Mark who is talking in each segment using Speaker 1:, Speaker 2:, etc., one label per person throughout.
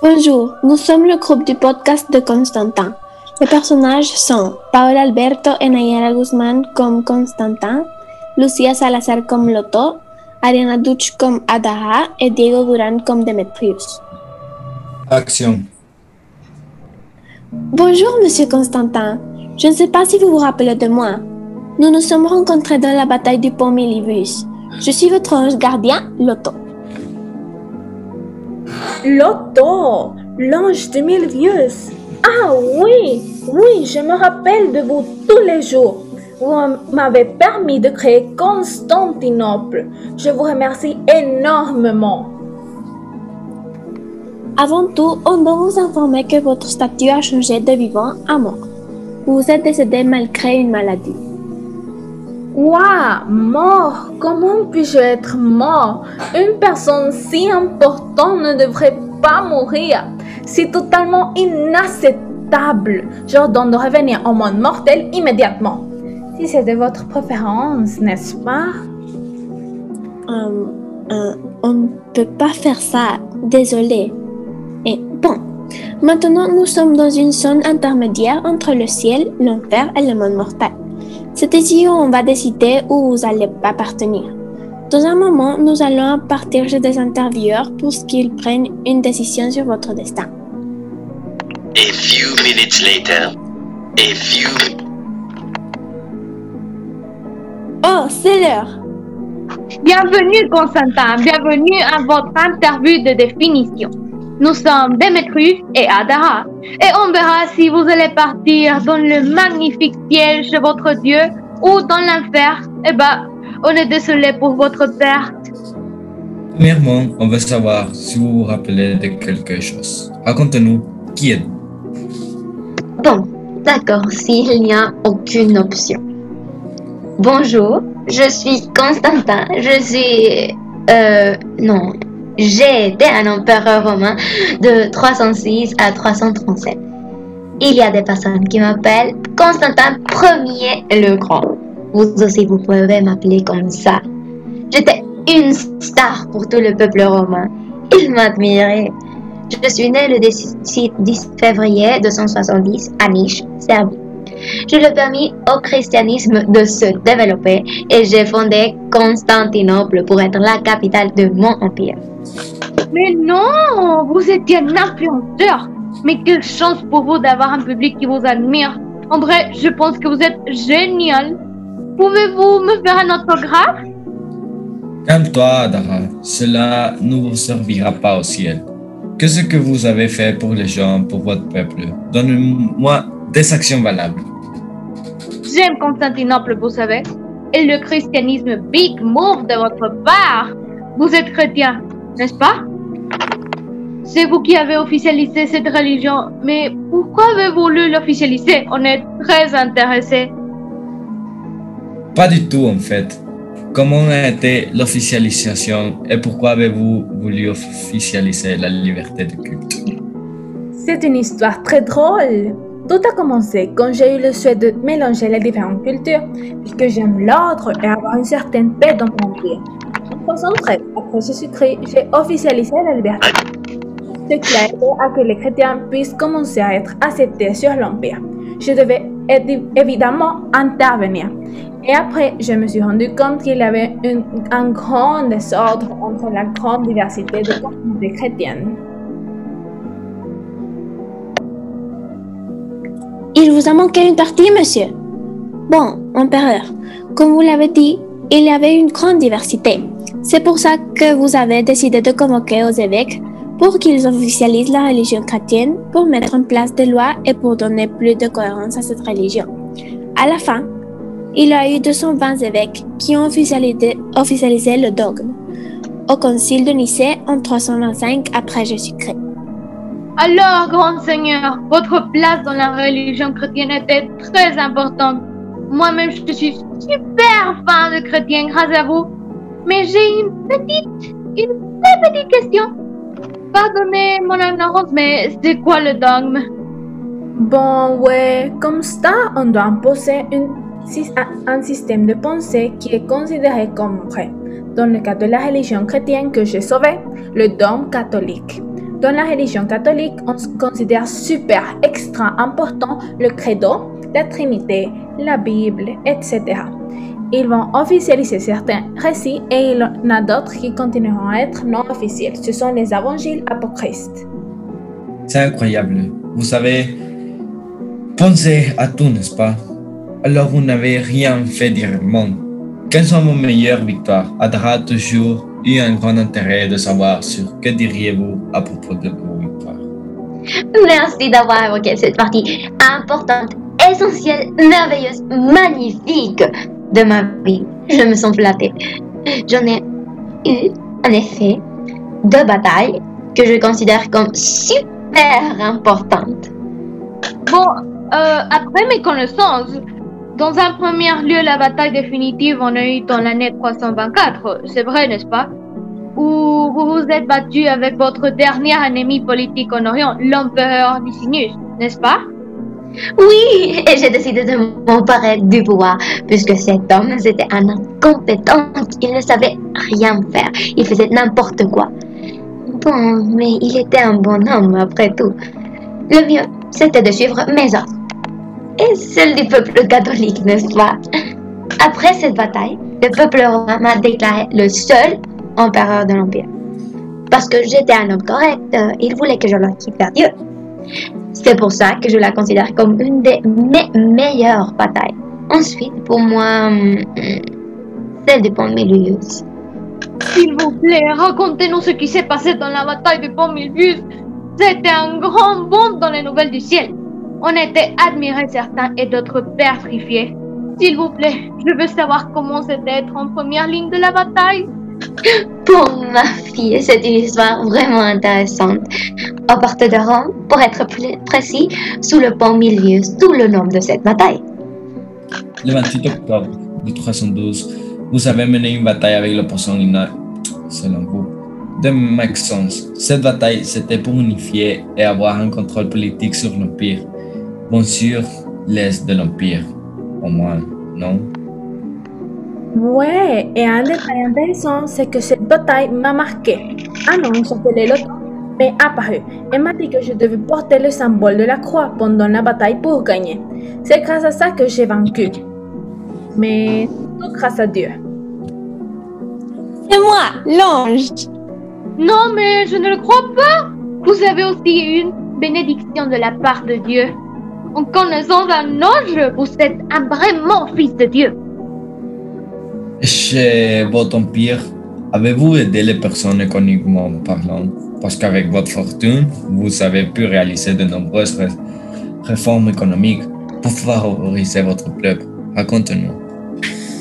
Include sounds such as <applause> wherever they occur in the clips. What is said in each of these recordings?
Speaker 1: Bonjour, nous sommes le groupe du podcast de Constantin. Les personnages sont Paola Alberto et Nayara Guzmán comme Constantin, Lucia Salazar comme Loto, Ariana Duch comme Adaha et Diego Duran comme Demetrius.
Speaker 2: Action.
Speaker 1: Bonjour, monsieur Constantin. Je ne sais pas si vous vous rappelez de moi. Nous nous sommes rencontrés dans la bataille du pont Milibus. Je suis votre ange gardien, Loto.
Speaker 3: Loto, l'ange de Milvius. Ah oui, oui, je me rappelle de vous tous les jours. Vous m'avez permis de créer Constantinople. Je vous remercie énormément.
Speaker 1: Avant tout, on doit vous informer que votre statut a changé de vivant à mort. Vous êtes décédé malgré une maladie.
Speaker 3: Quoi Mort Comment puis-je être mort? Une personne si importante ne devrait pas mourir. C'est totalement inacceptable. J'ordonne de revenir au monde mortel immédiatement. Si c'est de votre préférence, n'est-ce pas?
Speaker 1: Euh, euh, on ne peut pas faire ça. Désolé. Et bon, maintenant nous sommes dans une zone intermédiaire entre le ciel, l'enfer et le monde mortel. C'est ici où on va décider où vous allez appartenir. Dans un moment, nous allons partir chez des intervieweurs pour qu'ils prennent une décision sur votre destin.
Speaker 4: A few minutes later, a few
Speaker 1: Oh, c'est l'heure
Speaker 5: Bienvenue Constantin, bienvenue à votre interview de définition. Nous sommes Demetrius et Adara et on verra si vous allez partir dans le magnifique piège de votre Dieu ou dans l'enfer. Eh ben, on est désolé pour votre perte.
Speaker 2: Premièrement, on veut savoir si vous vous rappelez de quelque chose. Racontez-nous qui êtes-vous?
Speaker 6: Bon, d'accord, s'il n'y a aucune option. Bonjour, je suis Constantin, je suis... Euh, non, j'ai été un empereur romain de 306 à 337. Il y a des personnes qui m'appellent Constantin Ier le Grand. Vous aussi, vous pouvez m'appeler comme ça. J'étais une star pour tout le peuple romain. Il m'admirait. Je suis né le 10 10 février 270 à Niche, Serbie. Je l'ai permis au christianisme de se développer et j'ai fondé Constantinople pour être la capitale de mon empire.
Speaker 5: Mais non, vous étiez un influenceur. Mais quelle chance pour vous d'avoir un public qui vous admire. En vrai, je pense que vous êtes génial. Pouvez-vous me faire un autographe?
Speaker 2: Calme-toi, Adara. Cela ne vous servira pas au ciel. Qu'est-ce que vous avez fait pour les gens, pour votre peuple Donnez-moi des actions valables.
Speaker 5: J'aime Constantinople, vous savez. Et le christianisme, big move de votre part. Vous êtes chrétien, n'est-ce pas? C'est vous qui avez officialisé cette religion, mais pourquoi avez-vous voulu l'officialiser On est très intéressés.
Speaker 2: Pas du tout, en fait. Comment a été l'officialisation et pourquoi avez-vous voulu officialiser la liberté de culte?
Speaker 3: C'est une histoire très drôle. Tout a commencé quand j'ai eu le souhait de mélanger les différentes cultures, puisque j'aime l'ordre et avoir une certaine paix dans mon empire. En 313, après Jésus-Christ, j'ai officialisé la liberté. Ce qui a aidé à que les chrétiens puissent commencer à être acceptés sur l'empire. Je devais évi- évidemment intervenir. Et après, je me suis rendu compte qu'il y avait un grand désordre entre la grande diversité de communautés chrétiennes.
Speaker 1: Il vous a manqué une partie, monsieur. Bon, empereur, comme vous l'avez dit, il y avait une grande diversité. C'est pour ça que vous avez décidé de convoquer aux évêques pour qu'ils officialisent la religion chrétienne, pour mettre en place des lois et pour donner plus de cohérence à cette religion. À la fin, il y a eu 220 évêques qui ont officialisé, le dogme au concile de Nicée en 325 après Jésus-Christ.
Speaker 5: Alors, grand seigneur, votre place dans la religion chrétienne était très importante. Moi-même, je suis super fan de chrétien grâce à vous. Mais j'ai une petite, une très petite question. Pardonnez mon ignorance, mais c'est quoi le dogme?
Speaker 3: Bon, ouais, comme ça, on doit imposer un système de pensée qui est considéré comme vrai. Dans le cas de la religion chrétienne que j'ai sauvée, le dogme catholique. Dans la religion catholique, on considère super extra important le credo, la Trinité, la Bible, etc. Ils vont officialiser certains récits et il y en a d'autres qui continueront à être non officiels. Ce sont les évangiles apocryphes.
Speaker 2: C'est incroyable. Vous savez, pensez à tout, n'est-ce pas? Alors vous n'avez rien fait directement. Quelles sont vos meilleures victoires? Adra toujours eu un grand intérêt de savoir sur que diriez-vous à propos de vos victoires.
Speaker 6: Merci d'avoir évoqué cette partie importante, essentielle, merveilleuse, magnifique de ma vie. Je me sens flattée. J'en ai eu, en effet, deux batailles que je considère comme super importantes.
Speaker 5: Bon, euh, après mes connaissances, dans un premier lieu, la bataille définitive on a eu dans l'année 324, c'est vrai, n'est-ce pas? Où vous vous êtes battu avec votre dernier ennemi politique en Orient, l'empereur Licinius, n'est-ce pas?
Speaker 6: Oui, et j'ai décidé de m'emparer du pouvoir, puisque cet homme était un incompétent, il ne savait rien faire, il faisait n'importe quoi. Bon, mais il était un bon homme après tout. Le mieux, c'était de suivre mes ordres et celle du peuple catholique, n'est-ce pas? <laughs> Après cette bataille, le peuple romain m'a déclaré le seul empereur de l'Empire. Parce que j'étais un homme correct, euh, il voulait que je leur quitte vers Dieu. C'est pour ça que je la considère comme une des mes meilleures batailles. Ensuite, pour moi, hum, celle du pont Milius.
Speaker 5: S'il vous plaît, racontez-nous ce qui s'est passé dans la bataille du pont Milius. C'était un grand bond dans les nouvelles du ciel. On était admirés certains et d'autres petrifiés. S'il vous plaît, je veux savoir comment c'était d'être en première ligne de la bataille.
Speaker 6: Pour ma fille, c'est une histoire vraiment intéressante. À partir de Rome, pour être plus précis, sous le pont Milius, tout le nom de cette bataille.
Speaker 2: Le 28 octobre de 312, vous avez mené une bataille avec l'opposant Lina, selon vous. De Maxence, cette bataille, c'était pour unifier et avoir un contrôle politique sur l'Empire. Bon sûr, l'Est de l'Empire, au moins, non?
Speaker 3: Ouais, et un détail intéressant, c'est que cette bataille m'a marqué. Un homme s'appelait Lothar m'est apparu et m'a dit que je devais porter le symbole de la croix pendant la bataille pour gagner. C'est grâce à ça que j'ai vaincu. Mais tout grâce à Dieu.
Speaker 1: C'est moi, l'ange.
Speaker 5: Non, mais je ne le crois pas. Vous avez aussi une bénédiction de la part de Dieu. En connaissant un ange, vous êtes un vraiment fils de Dieu.
Speaker 2: Chez votre empire, avez-vous aidé les personnes économiquement parlant? Parce qu'avec votre fortune, vous avez pu réaliser de nombreuses ré- réformes économiques pour favoriser votre peuple. Racontez-nous.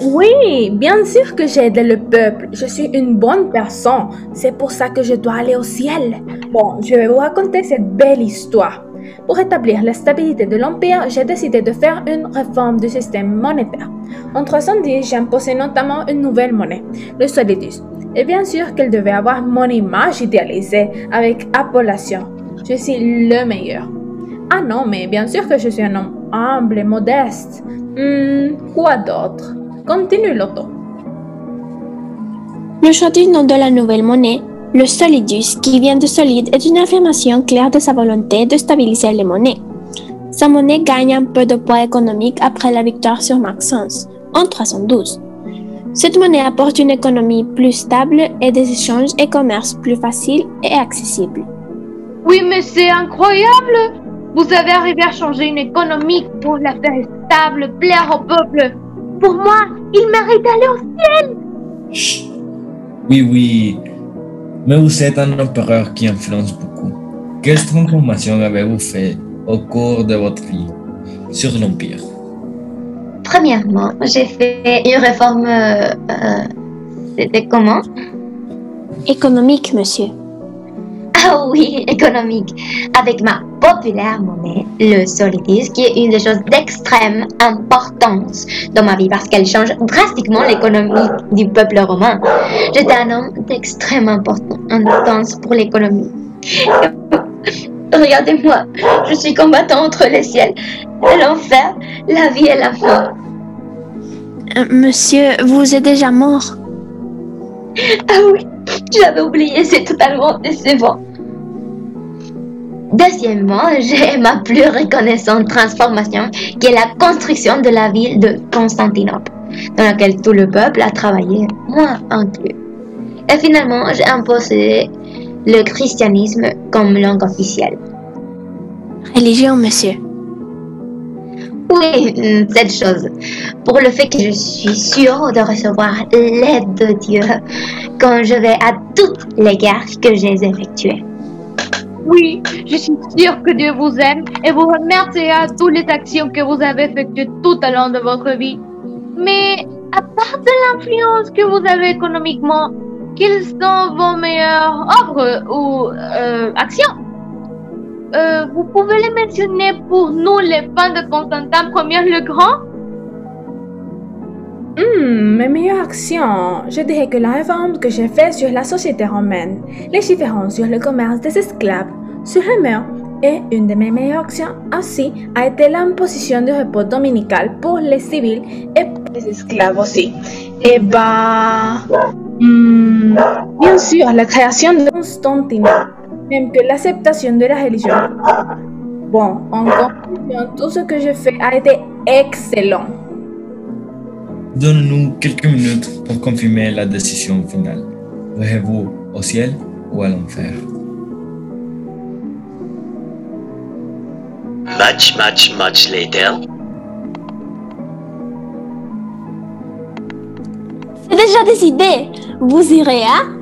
Speaker 3: Oui, bien sûr que j'ai aidé le peuple. Je suis une bonne personne. C'est pour ça que je dois aller au ciel. Bon, je vais vous raconter cette belle histoire. Pour rétablir la stabilité de l'Empire, j'ai décidé de faire une réforme du système monétaire. En 310, j'ai imposé notamment une nouvelle monnaie, le solidus. Et bien sûr qu'elle devait avoir mon image idéalisée avec appellation. Je suis le meilleur. Ah non, mais bien sûr que je suis un homme humble et modeste. Hmm, quoi d'autre? Continue, Loto.
Speaker 1: Le nom de la nouvelle monnaie, le solidus, qui vient de solide, est une affirmation claire de sa volonté de stabiliser les monnaies. Sa monnaie gagne un peu de poids économique après la victoire sur Maxence, en 312. Cette monnaie apporte une économie plus stable et des échanges et commerces plus faciles et accessibles.
Speaker 5: Oui, mais c'est incroyable. Vous avez arrivé à changer une économie pour la faire stable, plaire au peuple. Pour moi, il mérite d'aller au ciel.
Speaker 2: Chut. Oui, oui. Mais vous êtes un empereur qui influence beaucoup. Quelles transformations avez-vous fait au cours de votre vie sur l'Empire
Speaker 6: Premièrement, j'ai fait une réforme. euh, euh, C'était comment?
Speaker 1: Économique, monsieur.
Speaker 6: Ah oui, économique. Avec ma populaire monnaie, le solidus, qui est une des choses d'extrême importance dans ma vie parce qu'elle change drastiquement l'économie du peuple romain. J'étais un homme d'extrême import- importance pour l'économie. Regardez-moi, je suis combattant entre le ciel et l'enfer, la vie et la mort.
Speaker 1: Euh, monsieur, vous êtes déjà mort.
Speaker 6: Ah oui, j'avais oublié, c'est totalement décevant. Deuxièmement, j'ai <laughs> ma plus reconnaissante transformation qui est la construction de la ville de Constantinople, dans laquelle tout le peuple a travaillé, moi inclus. Et finalement, j'ai imposé le christianisme comme langue officielle.
Speaker 1: Religion, monsieur.
Speaker 6: Oui, mm, cette chose. Pour le fait que je suis sûre de recevoir l'aide de Dieu quand je vais à toutes les guerres que j'ai effectuées.
Speaker 5: Oui, je suis sûre que Dieu vous aime et vous remercie à toutes les actions que vous avez effectuées tout au long de votre vie. Mais à part de l'influence que vous avez économiquement, quelles sont vos meilleures œuvres ou euh, actions? Euh, Vous pouvez les mentionner pour nous, les fans de Constantin Ier le Grand
Speaker 3: Hmm, mes meilleures actions. Je dirais que la réforme que j'ai faite sur la société romaine, les différences sur le commerce des esclaves, sur les mœurs, et une de mes meilleures actions aussi a été l'imposition du repos dominical pour les civils et pour les esclaves aussi. Et bah, hmm, bien sûr, la création de Constantinople, même que l'acceptation de la religion. Bon, en conclusion, tout ce que j'ai fait a été excellent.
Speaker 2: Donne-nous quelques minutes pour confirmer la décision finale. Irez-vous au ciel ou à l'enfer
Speaker 4: Much, much, much later.
Speaker 1: C'est déjà décidé. Vous irez à